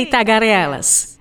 Ei, tagarelas!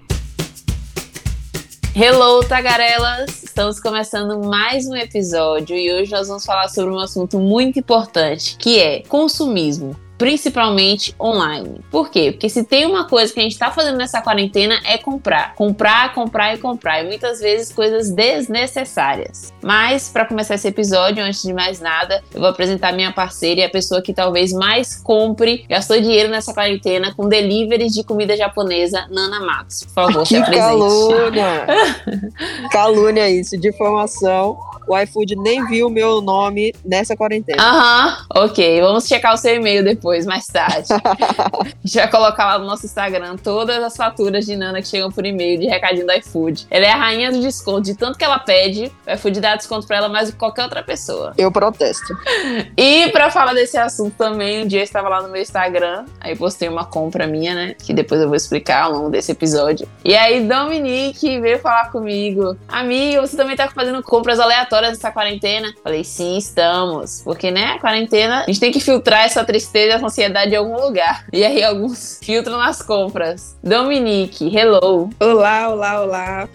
Hello, tagarelas! Estamos começando mais um episódio e hoje nós vamos falar sobre um assunto muito importante, que é consumismo principalmente online. Por quê? Porque se tem uma coisa que a gente está fazendo nessa quarentena é comprar. Comprar, comprar e comprar. E muitas vezes coisas desnecessárias. Mas, para começar esse episódio, antes de mais nada, eu vou apresentar minha parceira e a pessoa que talvez mais compre, gastou dinheiro nessa quarentena com deliveries de comida japonesa, Nana Matos. Por favor, que se apresente. calúnia! calúnia isso, difamação o iFood nem viu o meu nome nessa quarentena. Aham, ok. Vamos checar o seu e-mail depois, mais tarde. a gente vai colocar lá no nosso Instagram todas as faturas de Nana que chegam por e-mail de recadinho do iFood. Ela é a rainha do desconto. De tanto que ela pede, o iFood dá desconto pra ela mais do que qualquer outra pessoa. Eu protesto. E pra falar desse assunto também, um dia eu estava lá no meu Instagram, aí postei uma compra minha, né? Que depois eu vou explicar ao longo desse episódio. E aí, Dominique veio falar comigo: Amiga, você também tá fazendo compras aleatórias nessa quarentena? Falei, sim, estamos. Porque, né, a quarentena, a gente tem que filtrar essa tristeza, essa ansiedade em algum lugar. E aí, alguns filtram nas compras. Dominique, hello. Olá, olá, olá.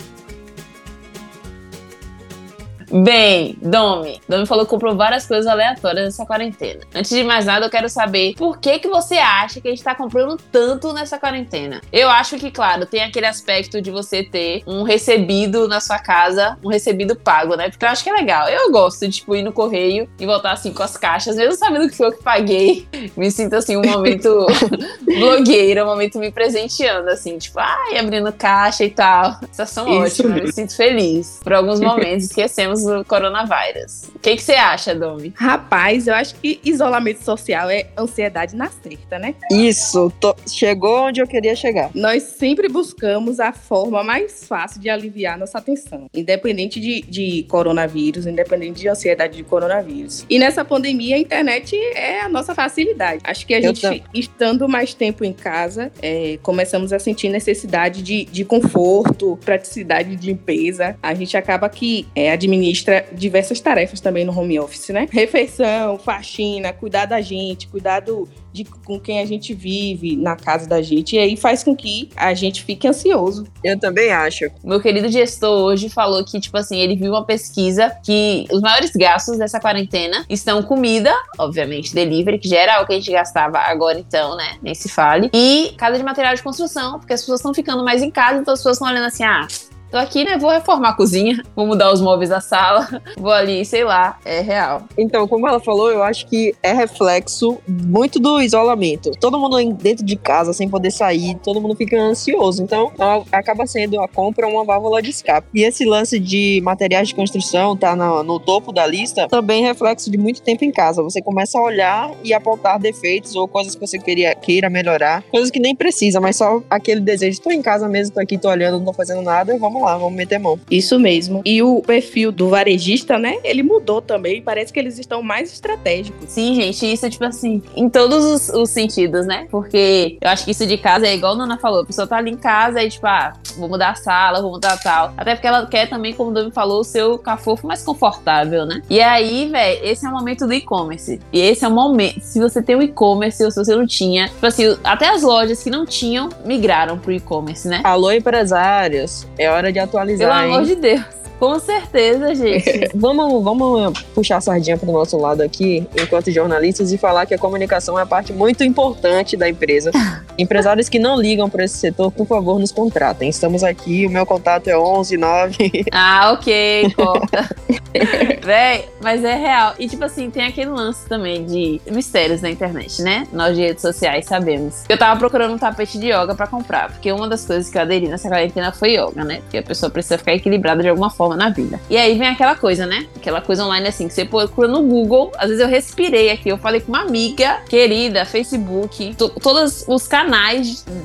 Bem, Domi, Domi falou que comprou várias coisas aleatórias nessa quarentena. Antes de mais nada, eu quero saber por que que você acha que a gente tá comprando tanto nessa quarentena? Eu acho que, claro, tem aquele aspecto de você ter um recebido na sua casa, um recebido pago, né? Porque eu acho que é legal. Eu gosto de, tipo, ir no correio e voltar, assim, com as caixas, mesmo sabendo que foi eu que paguei. Me sinto, assim, um momento blogueira, um momento me presenteando, assim, tipo, ai, abrindo caixa e tal. Essas são Isso ótimas, mesmo. me sinto feliz. Por alguns momentos, esquecemos o coronavírus. O que que você acha, Domi? Rapaz, eu acho que isolamento social é ansiedade na certa, né? Isso, tô- chegou onde eu queria chegar. Nós sempre buscamos a forma mais fácil de aliviar nossa atenção, independente de, de coronavírus, independente de ansiedade de coronavírus. E nessa pandemia, a internet é a nossa facilidade. Acho que a Eu gente, tam- estando mais tempo em casa, é, começamos a sentir necessidade de, de conforto, praticidade de limpeza. A gente acaba que é, administra diversas tarefas também no home office, né? Refeição, faxina, cuidar da gente, cuidado de com quem a gente vive na casa da gente. E aí faz com que a gente fique ansioso. Eu também acho. Meu querido gestor hoje falou que, tipo assim, ele viu uma pesquisa que os maiores gastos dessa quarentena estão comida, obviamente, delivery, que já era o que a gente gastava agora então, né? Nem se fale. E casa de material de construção, porque as pessoas estão ficando mais em casa, então as pessoas estão olhando assim, ah. Tô aqui, né? Vou reformar a cozinha, vou mudar os móveis da sala, vou ali, sei lá, é real. Então, como ela falou, eu acho que é reflexo muito do isolamento. Todo mundo dentro de casa, sem poder sair, todo mundo fica ansioso. Então, acaba sendo a compra uma válvula de escape. E esse lance de materiais de construção tá no, no topo da lista, também reflexo de muito tempo em casa. Você começa a olhar e apontar defeitos ou coisas que você queria, queira melhorar, coisas que nem precisa, mas só aquele desejo. Tô em casa mesmo, tô aqui, tô olhando, não tô fazendo nada, vamos lá, vamos meter mão. Isso mesmo. E o perfil do varejista, né? Ele mudou também. Parece que eles estão mais estratégicos. Sim, gente, isso é tipo assim, em todos os, os sentidos, né? Porque eu acho que isso de casa é igual a Nana falou, a pessoa tá ali em casa e tipo, ah, vou mudar a sala, vou mudar tal. Até porque ela quer também, como o Dami falou, o seu cafofo mais confortável, né? E aí, velho, esse é o momento do e-commerce. E esse é o momento, se você tem o e-commerce ou se você não tinha, tipo assim, até as lojas que não tinham migraram pro e-commerce, né? Alô, empresários, é hora de atualizar, Pelo hein? amor de Deus. Com certeza, gente. Vamos, vamos puxar a sardinha para o nosso lado aqui, enquanto jornalistas, e falar que a comunicação é a parte muito importante da empresa. Empresários que não ligam para esse setor, por favor, nos contratem. Estamos aqui, o meu contato é 11 9. Ah, ok, corta. Véi, mas é real. E tipo assim, tem aquele lance também de mistérios na internet, né? Nós de redes sociais sabemos. Eu tava procurando um tapete de yoga pra comprar, porque uma das coisas que eu aderi nessa quarentena foi yoga, né? Porque a pessoa precisa ficar equilibrada de alguma forma na vida. E aí vem aquela coisa, né? Aquela coisa online assim, que você procura no Google. Às vezes eu respirei aqui, eu falei com uma amiga querida, Facebook, to- todos os canais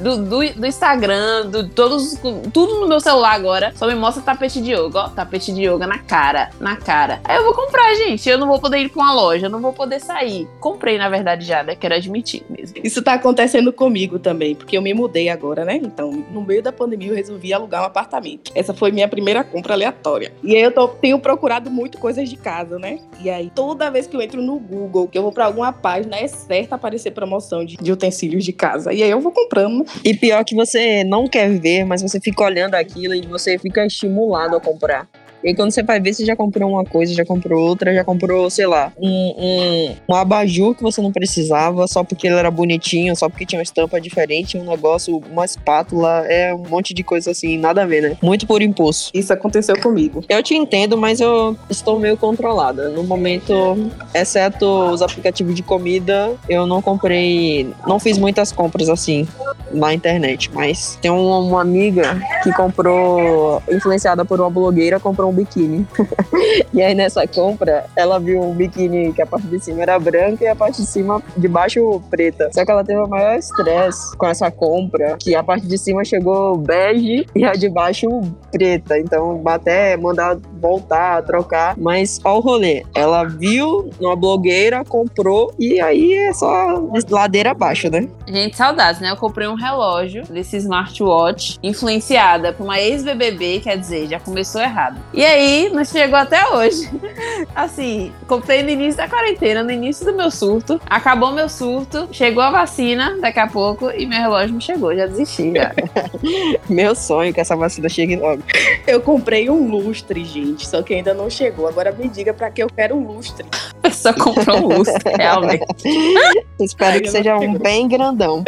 do, do, do Instagram, do, todos, tudo no meu celular agora, só me mostra tapete de yoga, ó. Tapete de yoga na cara, na cara. Aí eu vou comprar, gente. Eu não vou poder ir pra uma loja, eu não vou poder sair. Comprei, na verdade, já, né? Quero admitir mesmo. Isso tá acontecendo comigo também, porque eu me mudei agora, né? Então, no meio da pandemia, eu resolvi alugar um apartamento. Essa foi minha primeira compra aleatória. E aí eu tô, tenho procurado muito coisas de casa, né? E aí, toda vez que eu entro no Google, que eu vou pra alguma página, é certo aparecer promoção de, de utensílios de casa. E aí eu vou comprando. E pior que você não quer ver, mas você fica olhando aquilo e você fica estimulado a comprar. E aí, quando você vai ver, você já comprou uma coisa, já comprou outra, já comprou, sei lá, um, um, um abajur que você não precisava, só porque ele era bonitinho, só porque tinha uma estampa diferente, um negócio, uma espátula, é um monte de coisa assim, nada a ver, né? Muito por impulso. Isso aconteceu comigo. Eu te entendo, mas eu estou meio controlada. No momento, exceto os aplicativos de comida, eu não comprei, não fiz muitas compras assim na internet, mas tem uma, uma amiga que comprou, influenciada por uma blogueira, comprou um biquíni. e aí nessa compra, ela viu um biquíni que a parte de cima era branca e a parte de cima, de baixo, preta. Só que ela teve o maior estresse com essa compra, que a parte de cima chegou bege e a de baixo preta. Então, até mandar voltar, trocar. Mas ó o rolê. Ela viu numa blogueira, comprou e aí é só ladeira abaixo, né? Gente, saudades, né? Eu comprei um relógio desse smartwatch influenciada por uma ex-BBB, quer dizer, já começou errado. E aí, não chegou até hoje. Assim, comprei no início da quarentena, no início do meu surto. Acabou meu surto, chegou a vacina daqui a pouco e meu relógio me chegou. Já desisti, já. Meu sonho que essa vacina chegue logo. Eu comprei um lustre, gente, só que ainda não chegou. Agora me diga pra que eu quero um lustre. Pessoa comprou um lustre, realmente. Espero Ai, que seja não um bem grandão.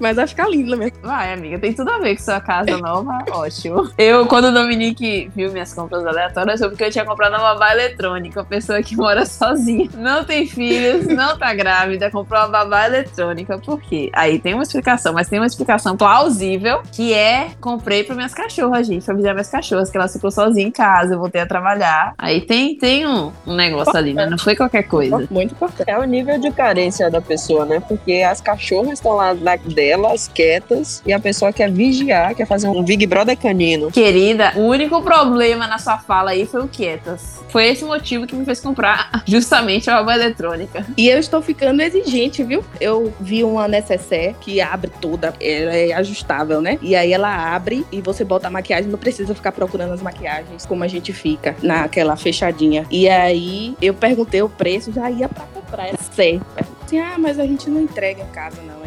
Mas vai ficar lindo mesmo. Vai, amiga, tem tudo a ver com sua casa nova, ótimo. Eu, quando o Dominique viu minhas compras aleatórias, foi porque eu tinha comprado uma babá eletrônica, uma pessoa que mora sozinha, não tem filhos, não tá grávida, comprou uma babá eletrônica. Por quê? Aí tem uma explicação, mas tem uma explicação plausível, que é comprei para minhas cachorras, gente, pra avisar minhas cachorras, que ela ficou sozinha em casa, eu voltei a trabalhar. Aí tem, tem um, um negócio ali, né? Não foi qualquer coisa. Muito importante. É o nível de carência da pessoa, né? Porque as cachorras estão lá na delas, quietas, e a pessoa quer vigiar, quer fazer um Big Brother canino. Querida, o único problema na sua fala aí foi o Quietas. Foi esse motivo que me fez comprar justamente a babá eletrônica. E eu estou ficando exigente, viu? Eu vi uma necessaire que abre toda, ela é ajustável, né? E aí ela abre e você bota a maquiagem, não precisa ficar procurando as maquiagens como a gente fica naquela fechadinha. E aí eu perguntei o preço, já ia pra comprar, é certo. Assim, ah, mas a gente não entrega em casa, não.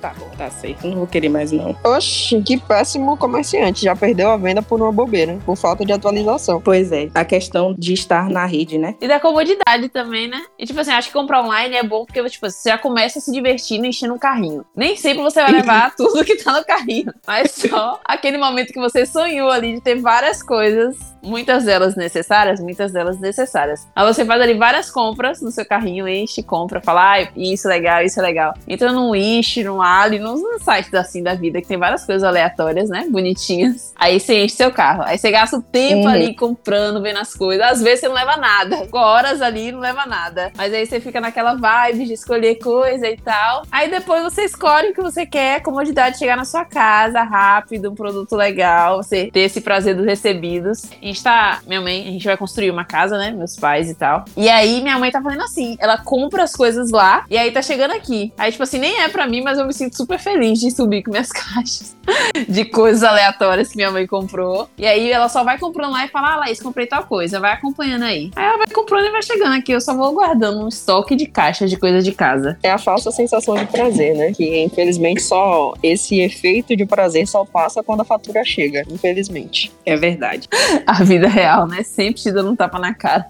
Tá bom, tá certo, não vou querer mais não. Oxi, que péssimo comerciante. Já perdeu a venda por uma bobeira, por falta de atualização. Pois é, a questão de estar na rede, né? E da comodidade também, né? E tipo assim, acho que comprar online é bom porque tipo, você já começa se divertindo enchendo um carrinho. Nem sempre você vai levar tudo que tá no carrinho, mas só aquele momento que você sonhou ali de ter várias coisas, muitas delas necessárias, muitas delas desnecessárias. Aí você faz ali várias compras no seu carrinho, enche, compra, fala, ah, isso é legal, isso é legal. Entra num Wish, num Ali, nos, sites assim da vida, que tem várias coisas aleatórias, né? Bonitinhas. Aí você enche seu carro. Aí você gasta o tempo Uhum. ali comprando, vendo as coisas. Às vezes você não leva nada. Ficou horas ali não leva nada. Mas aí você fica naquela vibe de escolher coisa e tal. Aí depois você escolhe o que você quer, comodidade de chegar na sua casa, rápido, um produto legal, você ter esse prazer dos recebidos. A gente tá, minha mãe, a gente vai construir uma casa, né? Meus pais e tal. E aí minha mãe tá fazendo assim, ela compra as coisas lá e aí tá chegando aqui. Aí tipo assim, nem é pra mim, mas eu me sinto super feliz de subir com minhas caixas de coisas aleatórias que minha mãe comprou. E aí ela só vai comprando lá e fala: Ah, Laís, comprei tal coisa, vai acompanhando aí. Aí ela vai comprando e vai chegando aqui. Eu só vou guardando um estoque de caixas de coisa de casa. É a falsa sensação de prazer, né? Que infelizmente só esse efeito de prazer só passa quando a fatura chega. Infelizmente. É verdade. A vida real, né? Sempre te dando um tapa na cara.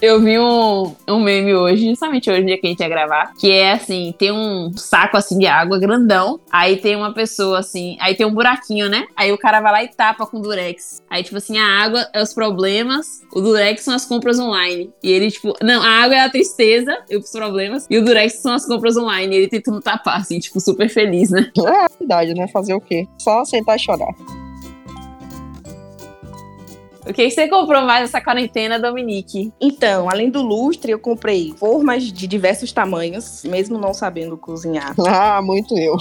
Eu vi um, um meme hoje, justamente hoje, dia que a gente ia gravar, que é assim: tem um saco assim de água grandão. Aí tem uma pessoa assim, aí tem um buraquinho, né? Aí o cara vai lá e tapa com durex. Aí, tipo assim, a água é os problemas, o durex são as compras online. E ele, tipo, não, a água é a tristeza e os problemas, e o durex são as compras online. E ele tentando tapar, assim, tipo, super feliz, né? É a verdade, né? Fazer o quê? Só sentar e chorar. O que você comprou mais nessa quarentena, Dominique? Então, além do lustre, eu comprei formas de diversos tamanhos, mesmo não sabendo cozinhar. Ah, muito eu.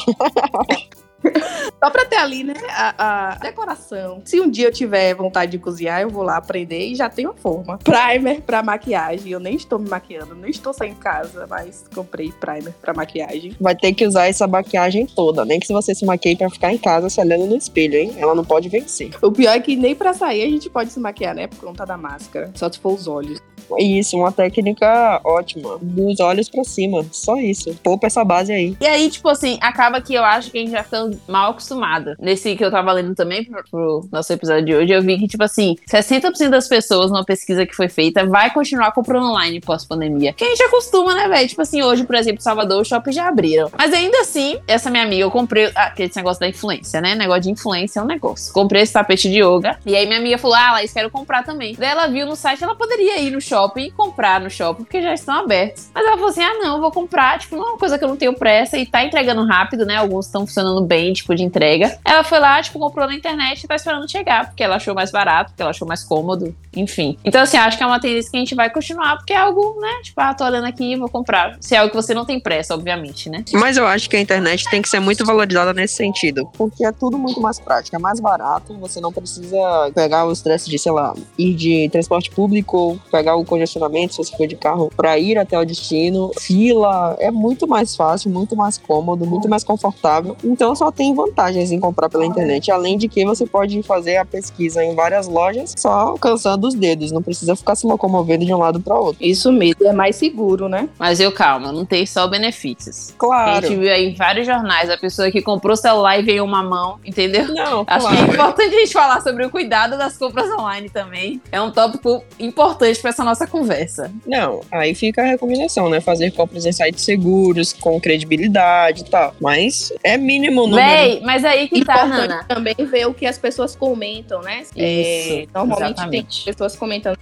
Só pra ter ali, né, a, a, decoração. Se um dia eu tiver vontade de cozinhar, eu vou lá aprender e já tenho a forma. Primer pra maquiagem. Eu nem estou me maquiando, nem estou saindo de casa, mas comprei primer pra maquiagem. Vai ter que usar essa maquiagem toda, nem que se você se maquie pra ficar em casa se olhando no espelho, hein? Ela não pode vencer. O pior é que nem pra sair a gente pode se maquiar, né? Por conta da máscara. Só se for os olhos. Isso, uma técnica ótima. Dos olhos pra cima. Só isso. Poupa essa base aí. E aí, tipo assim, acaba que eu acho que a gente já fica mal acostumada. Nesse que eu tava lendo também pro, pro nosso episódio de hoje, eu vi que, tipo assim, 60% das pessoas numa pesquisa que foi feita vai continuar comprando online pós-pandemia. Que a gente acostuma, né, velho? Tipo assim, hoje, por exemplo, Salvador, os shoppings já abriram. Mas ainda assim, essa minha amiga, eu comprei ah, aquele negócio da influência, né? Negócio de influência é um negócio. Comprei esse tapete de yoga. E aí minha amiga falou: Ah, Laís, quero comprar também. Daí ela viu no site, ela poderia ir no shopping e comprar no shopping, porque já estão abertos. Mas ela falou assim: ah, não, vou comprar. Tipo, não é uma coisa que eu não tenho pressa e tá entregando rápido, né? Alguns estão funcionando bem, tipo, de entrega. Ela foi lá, tipo, comprou na internet e tá esperando chegar, porque ela achou mais barato, porque ela achou mais cômodo, enfim. Então, assim, acho que é uma tendência que a gente vai continuar, porque é algo, né? Tipo, ah, tô olhando aqui, vou comprar. Se é algo que você não tem pressa, obviamente, né? Mas eu acho que a internet tem que ser muito valorizada nesse sentido. Porque é tudo muito mais prático, é mais barato, você não precisa pegar o estresse de, sei lá, ir de transporte público, pegar o congestionamento, se você for de carro, pra ir até o destino. Fila é muito mais fácil, muito mais cômodo, muito mais confortável. Então só tem vantagens em comprar pela internet. Além de que você pode fazer a pesquisa em várias lojas só alcançando os dedos, não precisa ficar se locomovendo de um lado para outro. Isso mesmo, é mais seguro, né? Mas eu calma, não tem só benefícios. Claro. A gente viu aí em vários jornais a pessoa que comprou o celular e veio uma mão, entendeu? Não, Acho claro. que é importante a gente falar sobre o cuidado das compras online também. É um tópico importante para essa nossa conversa. Não, aí fica a recomendação, né? Fazer compras em sites seguros, com credibilidade e tal. Mas é mínimo o número. Véi, mas aí que tá, também ver o que as pessoas comentam, né? É, Isso, normalmente exatamente. tem pessoas comentando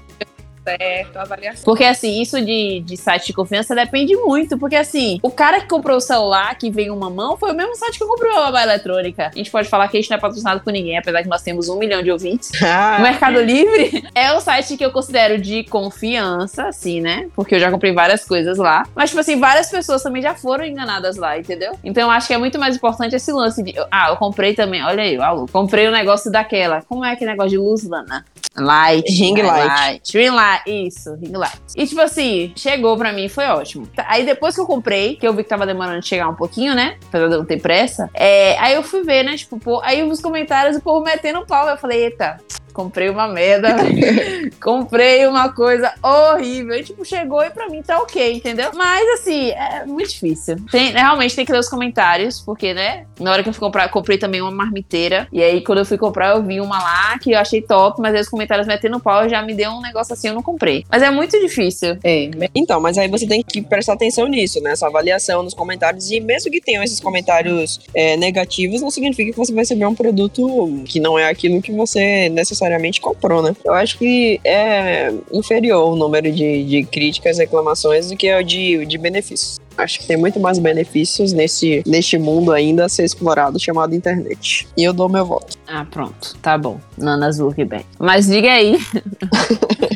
certo, avaliação. Porque assim, isso de, de site de confiança depende muito. Porque assim, o cara que comprou o celular, que veio uma mão, foi o mesmo site que comprou a eletrônica. A gente pode falar que a gente não é patrocinado por ninguém, apesar que nós temos um milhão de ouvintes. O Ah, Mercado Livre é o site que eu considero de confiança, assim, né? Porque eu já comprei várias coisas lá. Mas, tipo assim, várias pessoas também já foram enganadas lá, entendeu? Então, eu acho que é muito mais importante esse lance de. Ah, eu comprei também. Olha aí, alô. Comprei o negócio daquela. Como é aquele negócio de luz, Lana? Light. Ring né? light. Ring light. Isso, ring light. E, tipo assim, chegou pra mim, foi ótimo. Tá, Aí, depois que eu comprei, que eu vi que tava demorando de chegar um pouquinho, né? Apesar de eu não ter pressa. É, aí eu fui ver, né? Tipo, pô, aí os comentários, o povo metendo pau. Eu falei, eita. Comprei uma merda, comprei uma coisa horrível. E, tipo, chegou e pra mim tá ok, entendeu? Mas, assim, é muito difícil. Tem- realmente tem que ler os comentários, porque, né? Na hora que eu fui comprar, comprei também uma marmiteira. E aí, quando eu fui comprar, eu vi uma lá que eu achei top, mas aí os comentários metendo pau já me deu um negócio assim, eu não comprei. Mas é muito difícil. É, Então, mas aí você tem que prestar atenção nisso, né? Essa avaliação nos comentários. E mesmo que tenham esses comentários é, negativos, não significa que você vai receber um produto que não é aquilo que você necessariamente comprou, né? Eu acho que é inferior o número de, de críticas, reclamações do que o de, de benefícios. Acho que tem muito mais benefícios nesse, neste mundo ainda a ser explorado, chamado internet. E eu dou meu voto. Ah, pronto. Tá bom. Nana Zuckerberg. Mas diga aí.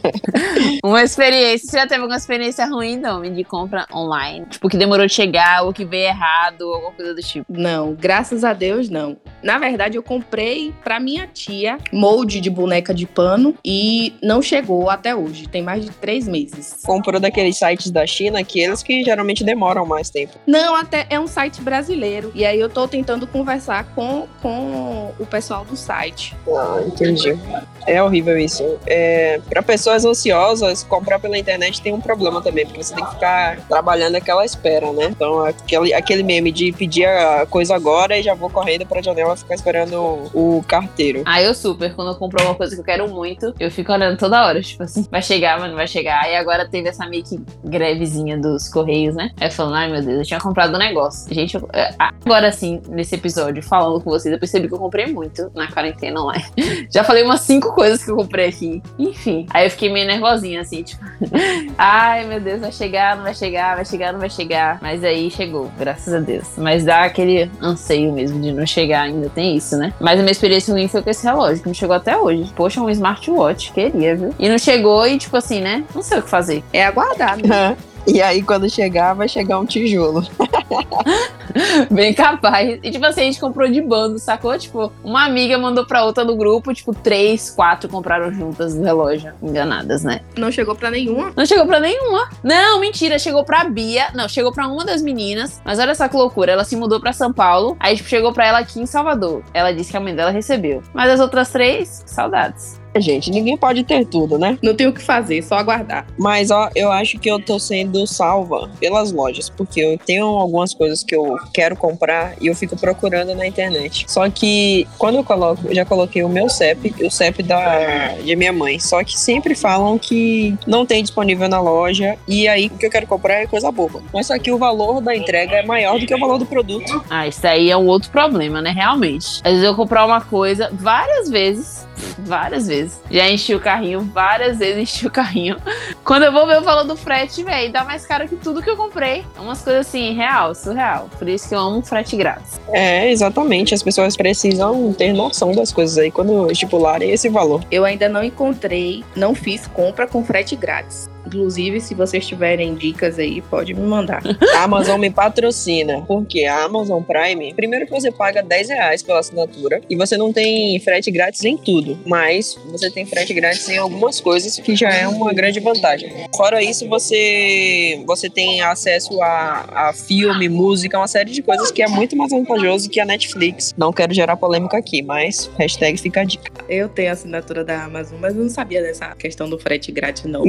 uma experiência. Você já teve alguma experiência ruim, Domi, de compra online? Tipo, que demorou de chegar, ou que veio errado, ou alguma coisa do tipo. Não, graças a Deus não. Na verdade, eu comprei pra minha tia molde de boneca de pano e não chegou até hoje. Tem mais de três meses. Comprou daqueles sites da China, aqueles que geralmente demoram mais tempo. Não, até é um site brasileiro. E aí eu tô tentando conversar com, com o pessoal do site. Ah, entendi. É horrível isso. É, para pessoas ansiosas, comprar pela internet tem um problema também, porque você tem que ficar trabalhando aquela espera, né? Então, aquele, aquele meme de pedir a coisa agora e já vou correndo pra janela ficar esperando o, carteiro. Ah, eu super. Quando eu compro uma coisa que eu quero muito, eu fico olhando toda hora. Tipo assim, vai chegar, mas não vai chegar. E agora teve essa meio que grevezinha dos Correios, né? Aí falando, ai meu Deus, eu tinha comprado um negócio. Gente, eu- é, agora sim, nesse episódio, falando com vocês, eu percebi que eu comprei muito na quarentena online. Já falei umas cinco coisas que eu comprei aqui. Enfim. Aí eu fiquei meio nervosinha, assim, tipo, ai meu Deus, vai chegar, não vai chegar, vai chegar, não vai chegar. Mas aí chegou, graças a Deus. Mas dá aquele anseio mesmo de não chegar ainda, tem isso, né? Mas a minha experiência ruim foi com esse relógio, que não chegou até hoje. Poxa, um smartwatch, queria, viu? E não chegou e, tipo assim, né? Não sei o que fazer. É aguardar, né? E aí, quando chegar, vai chegar um tijolo. Bem capaz. E tipo assim, a gente comprou de bando, sacou? Tipo, uma amiga mandou pra outra do grupo, tipo, três, quatro compraram juntas no relógio. Enganadas, né? Não chegou pra nenhuma? Não chegou pra nenhuma. Não, mentira, chegou pra Bia. Não, chegou pra uma das meninas. Mas olha só que loucura. Ela se mudou pra São Paulo. Aí, tipo, chegou pra ela aqui em Salvador. Ela disse que a mãe dela recebeu. Mas as outras três, saudades. Gente, ninguém pode ter tudo, né? Não tem o que fazer, só aguardar. Mas ó, eu acho que eu tô sendo salva pelas lojas, porque eu tenho algumas coisas que eu quero comprar e eu fico procurando na internet. Só que quando eu coloco, eu já coloquei o meu CEP e o CEP da de minha mãe. Só que sempre falam que não tem disponível na loja e aí o que eu quero comprar é coisa boba. Mas só que o valor da entrega é maior do que o valor do produto. Ah, isso aí é um outro problema, né? Realmente. Às vezes eu comprar uma coisa várias vezes. Várias vezes. Já enchi o carrinho, várias vezes enchi o carrinho. Quando eu vou ver o valor do frete, velho, dá mais caro que tudo que eu comprei. É Umas coisas assim, real, surreal. Por isso que eu amo frete grátis. É, exatamente. As pessoas precisam ter noção das coisas aí quando estipularem esse valor. Eu ainda não encontrei, não fiz compra com frete grátis. Inclusive, se vocês tiverem dicas aí, pode me mandar. A Amazon me patrocina, porque a Amazon Prime, primeiro que você paga 10 reais pela assinatura e você não tem frete grátis em tudo, mas você tem frete grátis em algumas coisas que já é uma grande vantagem. Fora isso, você você tem acesso a, a filme, música, uma série de coisas que é muito mais vantajoso que a Netflix. Não quero gerar polêmica aqui, mas hashtag fica a dica. Eu tenho a assinatura da Amazon, mas eu não sabia dessa questão do frete grátis, não.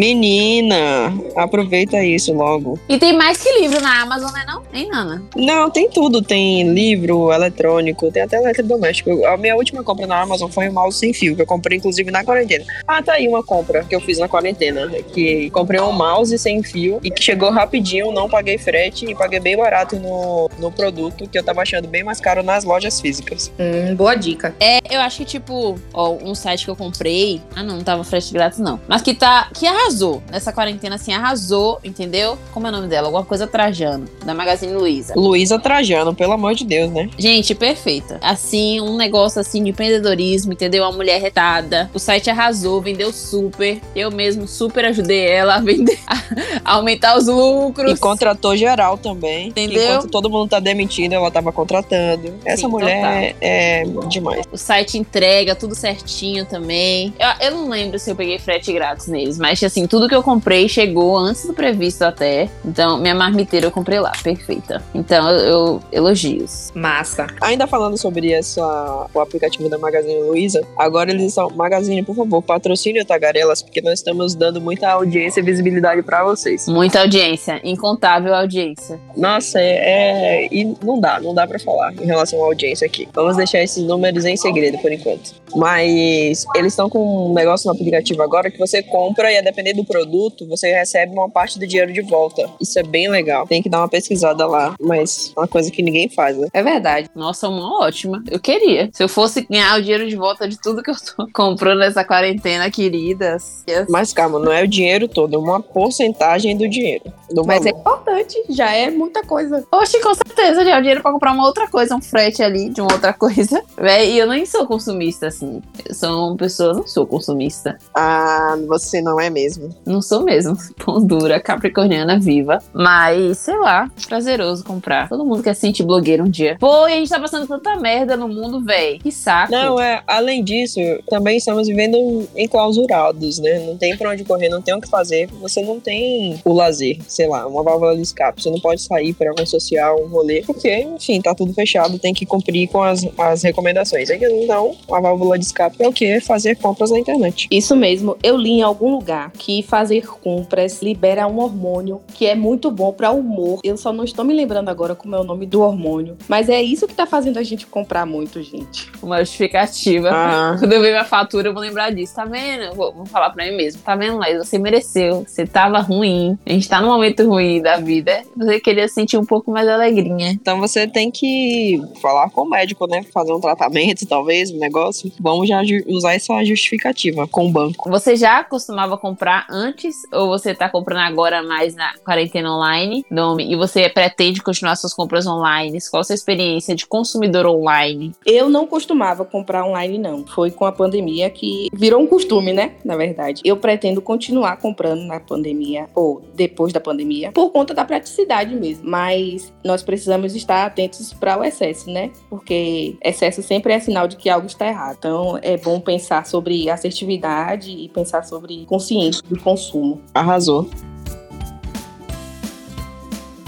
Menina, aproveita isso logo. E tem mais que livro na Amazon, né? Não? Nem Nana. Não, tem tudo. Tem livro, eletrônico, tem até eletrodoméstico. A minha última compra na Amazon foi um mouse sem fio, que eu comprei inclusive na quarentena. Ah, tá aí uma compra que eu fiz na quarentena. Que comprei um mouse sem fio e que chegou rapidinho, não paguei frete e paguei bem barato no, no produto, que eu tava achando bem mais caro nas lojas físicas. Hum, boa dica. É, eu acho que, tipo, ó, um site que eu comprei. Ah, não, não tava frete grátis, não. Mas que tá. Que arrasou. Nessa quarentena, assim, arrasou, entendeu? Como é o nome dela? Alguma coisa Trajano, da Magazine Luiza. Luísa Trajano, pelo amor de Deus, né? Gente, perfeita. Assim, um negócio assim de empreendedorismo, entendeu? Uma mulher retada. O site arrasou, vendeu super. Eu mesmo super ajudei ela a vender, a aumentar os lucros. E contratou geral também. Entendeu? Enquanto todo mundo tá demitido, ela tava contratando. Essa Sim, mulher é, é demais. O site entrega tudo certinho também. Eu, eu não lembro se eu peguei frete grátis neles, mas assim, tudo que eu comprei chegou antes do previsto até. Então, minha marmiteira eu comprei lá, perfeita. Então, eu, eu elogios. Massa. Ainda falando sobre essa, o aplicativo da Magazine Luiza, agora eles são. Magazine, por favor, patrocine o Tagarelas, porque nós estamos dando muita audiência e visibilidade pra vocês. Muita audiência, incontável audiência. Nossa, é, é- E não dá, não dá pra falar em relação à audiência aqui. Vamos deixar esses números em segredo por enquanto. Mas eles estão com um negócio no aplicativo agora que você compra e a depender do produto, você recebe uma parte do dinheiro de volta. Isso é bem legal. Tem que dar uma pesquisada lá, mas é uma coisa que ninguém faz, né? É verdade. Nossa, uma ótima. Eu queria. Se eu fosse ganhar o dinheiro de volta de tudo que eu tô comprando nessa quarentena, queridas. Mas calma, não é o dinheiro todo, é uma porcentagem do dinheiro. Do Mas é valor. importante, já é muita coisa. Oxe, com certeza, já é o dinheiro pra comprar uma outra coisa, um frete ali de uma outra coisa. Véi, E eu nem sou consumista, assim. Eu sou uma pessoa, não sou consumista. Ah, você não é mesmo. Não sou mesmo. Pão dura, capricorniana viva. Mas, sei lá, prazeroso comprar. Todo mundo quer se sentir blogueiro um dia. Pô, e a gente tá passando tanta merda no mundo, véi. Que saco. Não, é, além disso, também estamos vivendo enclausurados, né? Não tem pra onde correr, não tem o que fazer. Você não tem o lazer, sei lá, uma válvula de escape. Você não pode sair pra algum social, um rolê, porque, enfim, tá tudo fechado, tem que cumprir com as, as recomendações. Aí, Então, a válvula de escape é o quê? Fazer compras na internet. Isso mesmo, eu li em algum lugar que fazer compras libera um hormônio que é muito bom para o humor. Eu só não estou me lembrando agora como é o nome do hormônio, mas é isso que tá fazendo a gente comprar muito, gente. Uma justificativa. Ah, Quando eu ver minha fatura, eu vou lembrar disso. Tá vendo? Eu vou, vou falar pra mim mesmo. Tá vendo, Laís? Você mereceu. Você tava ruim. A gente tá num momento ruim da vida. Você queria se sentir um pouco mais alegrinha. então você tem que falar com o médico, né? Fazer um tratamento, talvez, um negócio. vamos já usar essa justificativa com o banco. Você já costumava comprar antes ou você tá comprando agora mais na quarentena online, Domi, e você pretende continuar suas compras online? Qual a sua experiência de consumidor online? Eu não costumava comprar online, não. Foi com a pandemia que virou um costume, né? Na verdade. Eu pretendo continuar comprando na pandemia ou depois da pandemia por conta da praticidade mesmo. Mas nós precisamos estar atentos para o excesso, né? Porque excesso sempre é sinal de que algo está errado. Então é bom pensar sobre assertividade e pensar sobre consciência do consumo. Arrasou.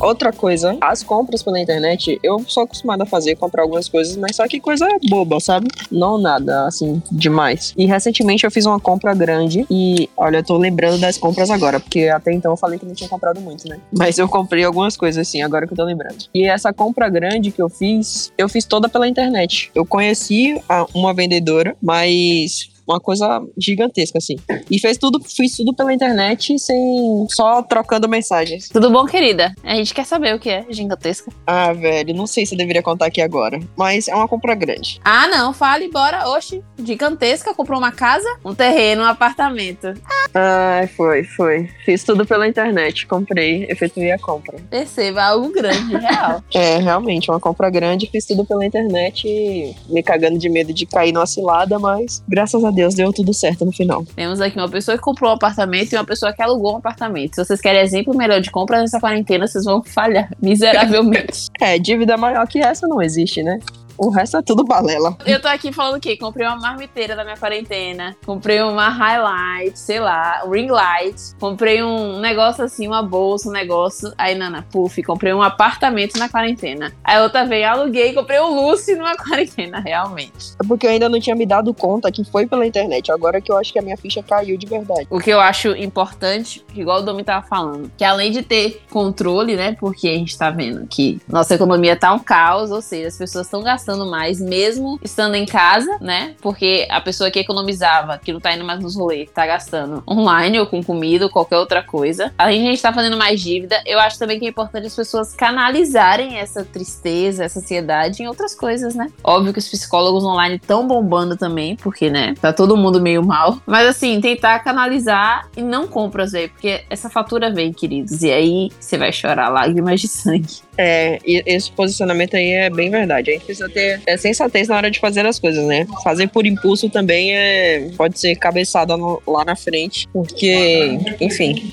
Outra coisa, as compras pela internet, eu sou acostumada a fazer, comprar algumas coisas, mas só que coisa boba, sabe? Não nada, assim, demais. E recentemente eu fiz uma compra grande e, olha, eu tô lembrando das compras agora, porque até então eu falei que não tinha comprado muito, né? Mas eu comprei algumas coisas, assim, agora que eu tô lembrando. E essa compra grande que eu fiz, eu fiz toda pela internet. Eu conheci uma vendedora, mas uma coisa gigantesca, assim. E fez tudo, fiz tudo pela internet sem. só trocando mensagens. Tudo bom, querida? A gente quer saber o que é gigantesca. Ah, velho, não sei se eu deveria contar aqui agora. Mas é uma compra grande. Ah, não, fale, bora. Oxi, gigantesca, comprou uma casa, um terreno, um apartamento. Ah, foi, foi. Fiz tudo pela internet. Comprei, efetuei a compra. Perceba, algo grande, real. é, realmente, uma compra grande. Fiz tudo pela internet, me cagando de medo de cair numa cilada, mas graças a Deus Deus, deu tudo certo no final. Temos aqui uma pessoa que comprou um apartamento e uma pessoa que alugou um apartamento. Se vocês querem exemplo melhor de compra nessa quarentena, vocês vão falhar miseravelmente. é, dívida maior que essa não existe, né? O resto é tudo balela. Eu tô aqui falando o quê? Comprei uma marmiteira da minha quarentena. Comprei uma highlight, sei lá, um ring light. Comprei um negócio assim, uma bolsa, um negócio. Aí, Nana, puff, comprei um apartamento na quarentena. Aí outra vez, aluguei, comprei um Lucy numa quarentena, realmente. É porque eu ainda não tinha me dado conta que foi pela internet. Agora que eu acho que a minha ficha caiu de verdade. O que eu acho importante, igual o Domi tava falando, que além de ter controle, né? Porque a gente tá vendo que nossa economia tá um caos, ou seja, as pessoas estão gastando gastando mais, mesmo estando em casa, né? Porque a pessoa que economizava, que não tá indo mais nos rolês, tá gastando online ou com comida ou qualquer outra coisa. Além de a gente tá fazendo mais dívida, eu acho também que é importante as pessoas canalizarem essa tristeza, essa ansiedade em outras coisas, né? Óbvio que os psicólogos online estão bombando também, porque, né, tá todo mundo meio mal. Mas assim, tentar canalizar e não compras, velho, porque essa fatura vem, queridos. E aí você vai chorar lágrimas de sangue. É, esse posicionamento aí é bem verdade. A gente precisa ter é, sensatez na hora de fazer as coisas, né? Fazer por impulso também é, pode ser cabeçada no, lá na frente, porque, enfim,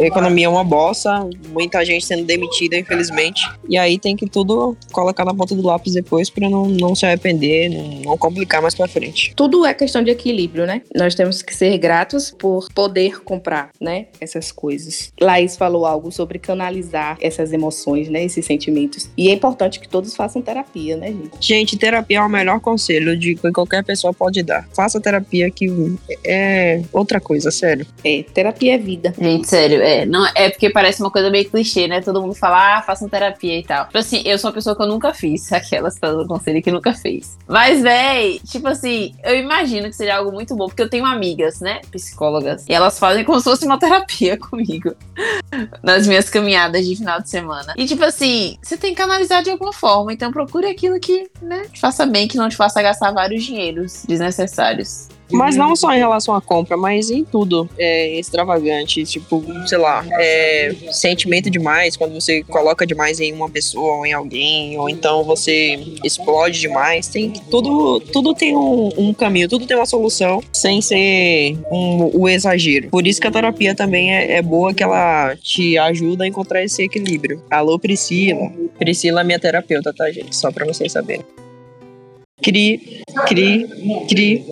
a economia é uma bossa, muita gente sendo demitida, infelizmente. E aí tem que tudo colocar na ponta do lápis depois para não, não se arrepender, não, não complicar mais pra frente. Tudo é questão de equilíbrio, né? Nós temos que ser gratos por poder comprar, né? Essas coisas. Laís falou algo sobre canalizar essas emoções, né? Sentimentos. E é importante que todos façam terapia, né, gente? Gente, terapia é o melhor conselho de que qualquer pessoa pode dar. Faça terapia que é outra coisa, sério. É, terapia é vida. Gente, sério, é, não, é porque parece uma coisa meio clichê, né? Todo mundo fala, ah, façam terapia e tal. Tipo assim, eu sou uma pessoa que eu nunca fiz, aquelas que dando conselho que nunca fez. Mas, véi, tipo assim, eu imagino que seja algo muito bom, porque eu tenho amigas, né, psicólogas, e elas fazem como se fosse uma terapia comigo nas minhas caminhadas de final de semana. E, tipo assim, você tem que analisar de alguma forma. Então procure aquilo que, né, te faça bem, que não te faça gastar vários dinheiros desnecessários. Mas não só em relação à compra, mas em tudo. É extravagante, tipo, sei lá, é sentimento demais quando você coloca demais em uma pessoa ou em alguém, ou então você explode demais. Tem tudo, tudo tem um, um caminho, tudo tem uma solução sem ser um, o exagero. Por isso que a terapia também é, é boa, que ela te ajuda a encontrar esse equilíbrio. Alô, Priscila. Priscila é minha terapeuta, tá, gente? Só pra vocês saberem. Cri, cri, cri.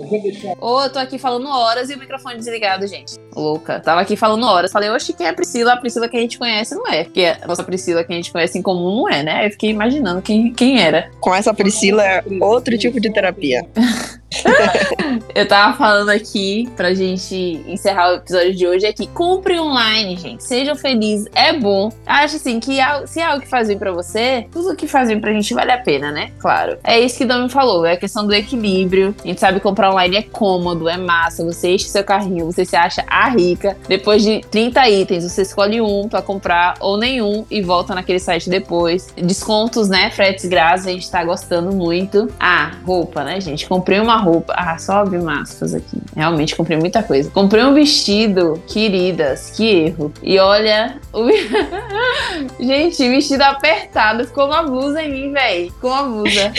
Ô, oh, eu tô aqui falando horas e o microfone desligado, gente. Louca. Tava aqui falando horas. Falei, oxe, quem é a Priscila? A Priscila que a gente conhece não é. Porque a nossa Priscila que a gente conhece em comum não é, né? Eu fiquei imaginando quem, quem era. Com essa Priscila é outro tipo de terapia. eu tava falando aqui pra gente encerrar o episódio de hoje é que compre online, gente. Sejam felizes, é bom. Acho assim que se é algo que faz bem pra você, tudo que faz bem pra gente vale a pena, né? Claro. É isso que o Dom me falou, é a questão do equilíbrio. A gente sabe que comprar online é cômodo, é massa. Você enche seu carrinho, você se acha a rica. Depois de 30 itens, você escolhe um pra comprar ou nenhum e volta naquele site depois. Descontos, né? Fretes grátis, a gente tá gostando muito. Ah, roupa, né, gente? Comprei uma roupa. Ah, só abrir aspas aqui. Realmente comprei muita coisa. Comprei um vestido, queridas, que erro. E olha, o... gente, vestido apertado, ficou uma blusa em mim, velho. Ficou uma blusa.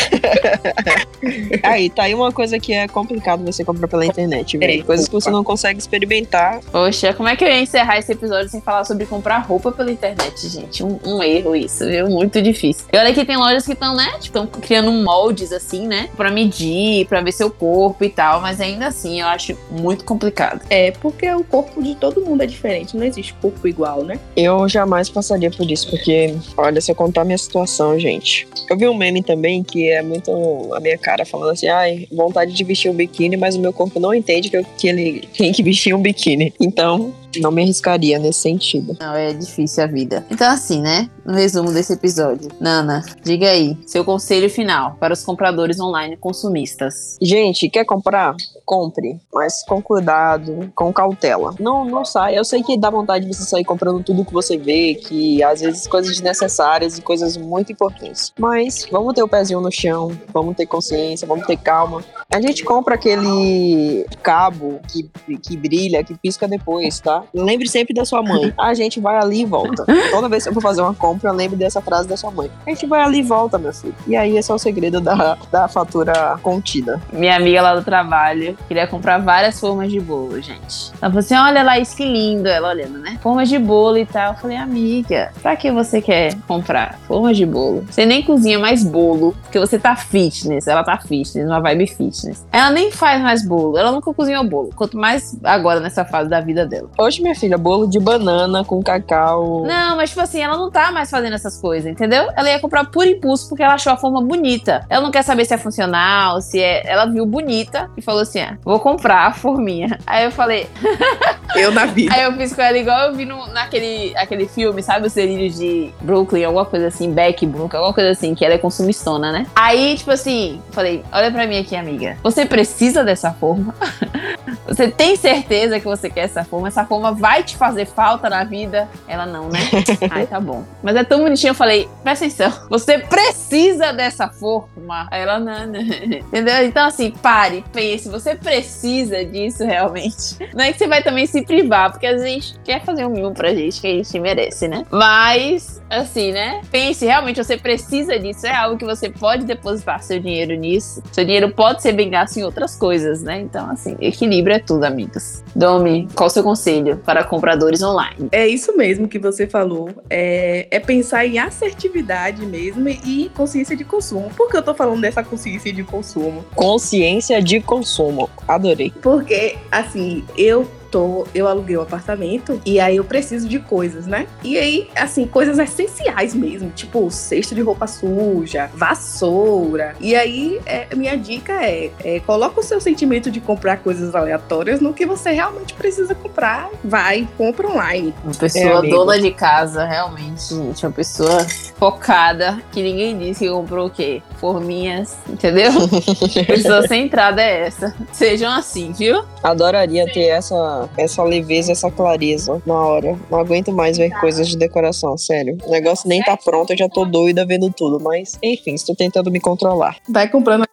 aí, tá aí uma coisa que é complicado você comprar pela internet, velho. Coisas que você não consegue experimentar. Poxa, como é que eu ia encerrar esse episódio sem falar sobre comprar roupa pela internet, gente? Um, um erro isso, viu? Muito difícil. E olha que tem lojas que estão, né? Estão tipo, criando moldes assim, né? Pra medir, pra ver seu corpo e tal, mas ainda assim eu acho muito complicado. É, porque o corpo de todo mundo é diferente, não existe corpo igual, né? Eu jamais passaria por isso, porque, olha, se eu contar a minha situação, gente. Eu vi um meme também que é muito a minha cara falando assim: ai, vontade de vestir um biquíni, mas o meu corpo não entende que, eu, que ele tem que vestir um biquíni. Então, não me arriscaria nesse sentido. Não, é difícil a vida. Então, assim, né? No resumo desse episódio. Nana, diga aí, seu conselho final para os compradores online consumistas. Gente, quer comprar? Compre, mas com cuidado, com cautela. Não, não sai. Eu sei que dá vontade de você sair comprando tudo que você vê, que às vezes coisas desnecessárias e coisas muito importantes. Mas vamos ter o pezinho no chão, vamos ter consciência, vamos ter calma. A gente compra aquele cabo que, que brilha, que pisca depois, tá? Lembre sempre da sua mãe. A gente vai ali e volta. Toda vez que eu for fazer uma compra, eu lembro dessa frase da sua mãe. A gente vai ali e volta, meu filho. E aí esse é o segredo da, da fatura contida. Minha amiga lá do trabalho queria comprar várias formas de bolo, gente. Ela falou assim: olha lá, isso que lindo. Ela olhando, né? Formas de bolo e tal. Eu falei, amiga, pra que você quer comprar formas de bolo? Você nem cozinha mais bolo, porque você tá fitness. Ela tá fitness, uma vibe fitness. Ela nem faz mais bolo. Ela nunca cozinhou bolo. Quanto mais agora nessa fase da vida dela. Minha filha, bolo de banana com cacau. Não, mas tipo assim, ela não tá mais fazendo essas coisas, entendeu? Ela ia comprar por impulso porque ela achou a forma bonita. Ela não quer saber se é funcional, se é. Ela viu bonita e falou assim: ah, vou comprar a forminha. Aí eu falei. eu na vida. Aí eu fiz com ela igual eu vi no, naquele aquele filme, sabe? Os delírios de Brooklyn, alguma coisa assim, Beck Brooklyn, alguma coisa assim, que ela é consumistona, né? Aí, tipo assim, falei: olha pra mim aqui, amiga. Você precisa dessa forma? você tem certeza que você quer essa forma? Essa forma vai te fazer falta na vida? Ela não, né? Ai, tá bom. Mas é tão bonitinho, eu falei, presta atenção, você precisa dessa forma. Aí ela, não, não. Entendeu? Então, assim, pare, pense, você precisa disso realmente. Não é que você vai também se privar, porque a gente quer fazer um mimo pra gente que a gente merece, né? Mas, assim, né? Pense, realmente você precisa disso, é algo que você pode depositar seu dinheiro nisso. Seu dinheiro pode ser bem gasto em outras coisas, né? Então, assim, equilíbrio é tudo, amigos. Domi, qual o seu conselho? Para compradores online. É isso mesmo que você falou. É, é pensar em assertividade mesmo e consciência de consumo. Por que eu tô falando dessa consciência de consumo? Consciência de consumo. Adorei. Porque, assim, eu tô, eu aluguei o um apartamento e aí eu preciso de coisas, né? E aí, assim, coisas essenciais mesmo, tipo cesto de roupa suja, vassoura. E aí, é, minha dica é, é coloca o seu sentimento de comprar coisas aleatórias no que você realmente precisa comprar. Vai, compra online. Uma pessoa é, dona de casa, realmente, gente, uma pessoa focada, que ninguém disse que comprou o quê? Forminhas, entendeu? pessoa centrada é essa. Sejam assim, viu? Adoraria ter essa essa, leveza, essa clareza na hora. Não aguento mais ver coisas de decoração, sério. O negócio nem tá pronto, eu já tô doida vendo tudo. Mas, enfim, estou tentando me controlar. Vai comprando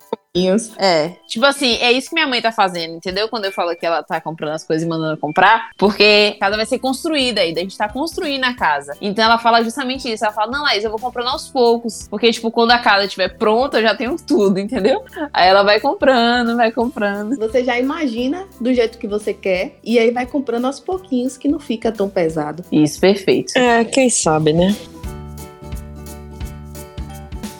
é, tipo assim, é isso que minha mãe tá fazendo, entendeu? Quando eu falo que ela tá comprando as coisas e mandando comprar, porque a casa vai ser construída ainda, a gente tá construindo a casa. Então ela fala justamente isso, ela fala, não, Laís, eu vou comprando aos poucos, porque, tipo, quando a casa estiver pronta, eu já tenho tudo, entendeu? Aí ela vai comprando, vai comprando. Você já imagina do jeito que você quer, e aí vai comprando aos pouquinhos, que não fica tão pesado. Isso, perfeito. É, quem sabe, né?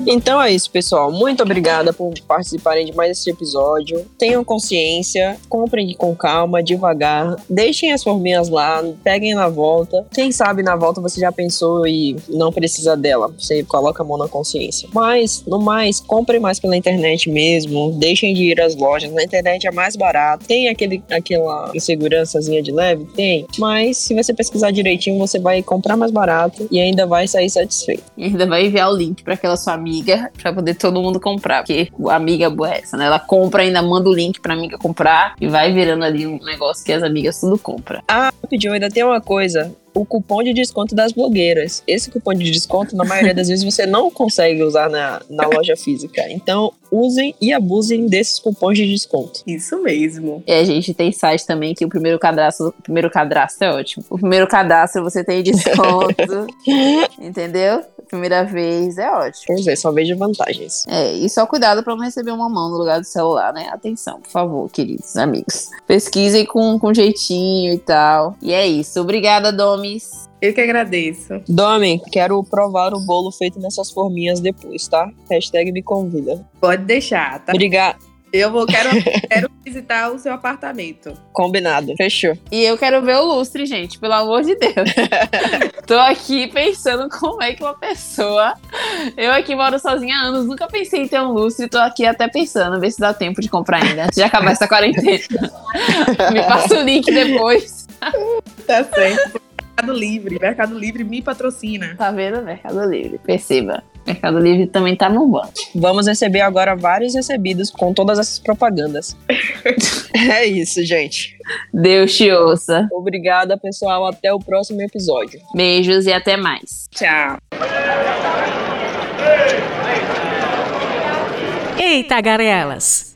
Então é isso, pessoal. Muito obrigada por participarem de mais esse episódio. Tenham consciência, comprem com calma, devagar. Deixem as forminhas lá, peguem na volta. Quem sabe na volta você já pensou e não precisa dela. Você coloca a mão na consciência. Mas, no mais, comprem mais pela internet mesmo. Deixem de ir às lojas. Na internet é mais barato. Tem aquele, aquela insegurançazinha de leve? Tem. Mas se você pesquisar direitinho, você vai comprar mais barato e ainda vai sair satisfeito. E ainda vai enviar o link para aquela sua amiga para poder todo mundo comprar. Porque a amiga boa é essa, né? Ela compra, ainda manda o link pra amiga comprar e vai virando ali um negócio que as amigas tudo compram. Ah, rapidinho, ainda tem uma coisa o cupom de desconto das blogueiras. Esse cupom de desconto, na maioria das vezes, você não consegue usar na, na loja física. Então, usem e abusem desses cupons de desconto. Isso mesmo. E a gente tem site também que o primeiro cadastro, o primeiro cadastro é ótimo. O primeiro cadastro você tem desconto. entendeu? Primeira vez é ótimo. Pois é, só vejo vantagens. É, e só cuidado para não receber uma mão no lugar do celular, né? Atenção, por favor, queridos amigos. Pesquisem com, com jeitinho e tal. E é isso. Obrigada, Domis. Eu que agradeço. Domi, quero provar o bolo feito nessas forminhas depois, tá? Hashtag me convida. Pode deixar, tá? Obrigado. Eu vou, quero, quero visitar o seu apartamento. Combinado. Fechou. E eu quero ver o lustre, gente, pelo amor de Deus. Tô aqui pensando como é que uma pessoa. Eu aqui moro sozinha há anos, nunca pensei em ter um lustre. Tô aqui até pensando, ver se dá tempo de comprar ainda, antes de acabar essa quarentena. Me passa o link depois. Tá certo. Mercado Livre. Mercado Livre me patrocina. Tá vendo? Mercado Livre. Perceba. Mercado Livre também tá bombando. Vamos receber agora vários recebidos com todas essas propagandas. é isso, gente. Deus te ouça. Obrigada, pessoal. Até o próximo episódio. Beijos e até mais. Tchau. Eita, Garelas!